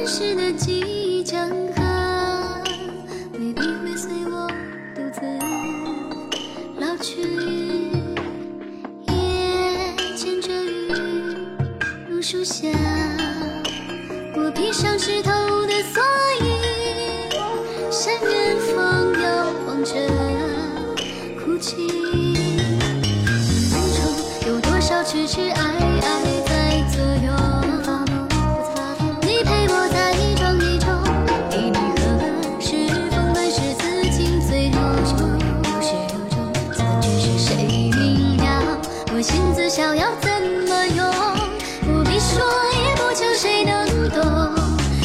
儿时的记忆江河，未必会随我独自老去。夜牵着雨入树下，我披上湿透的蓑衣，向远方遥望着哭泣。梦中有多少痴痴爱我心自逍遥怎么用？不必说，也不求谁能懂。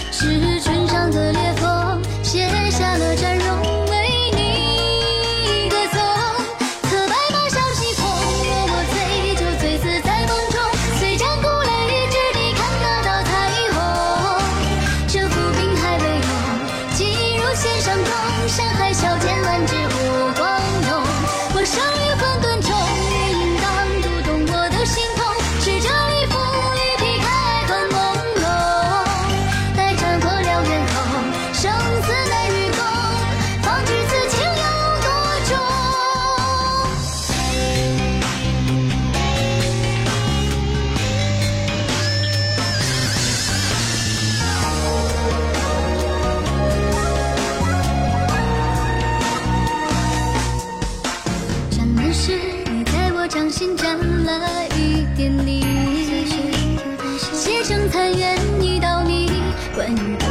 是唇上的裂缝，写下了展荣为你歌颂。可白马小西风，若我醉就醉死在梦中。虽战鼓擂，只你看得到彩虹。这浮冰还未融，寄入弦上中。山海小千万只火光荣。我生于混沌 and YouTube.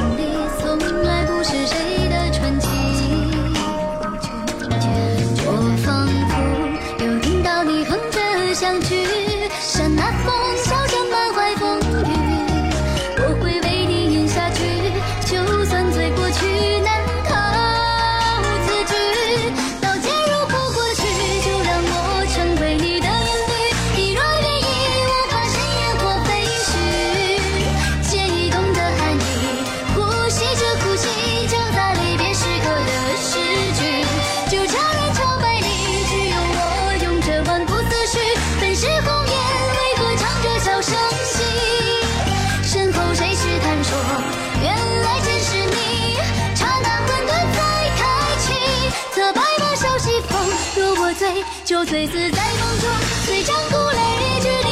醉酒醉死在梦中随战鼓擂之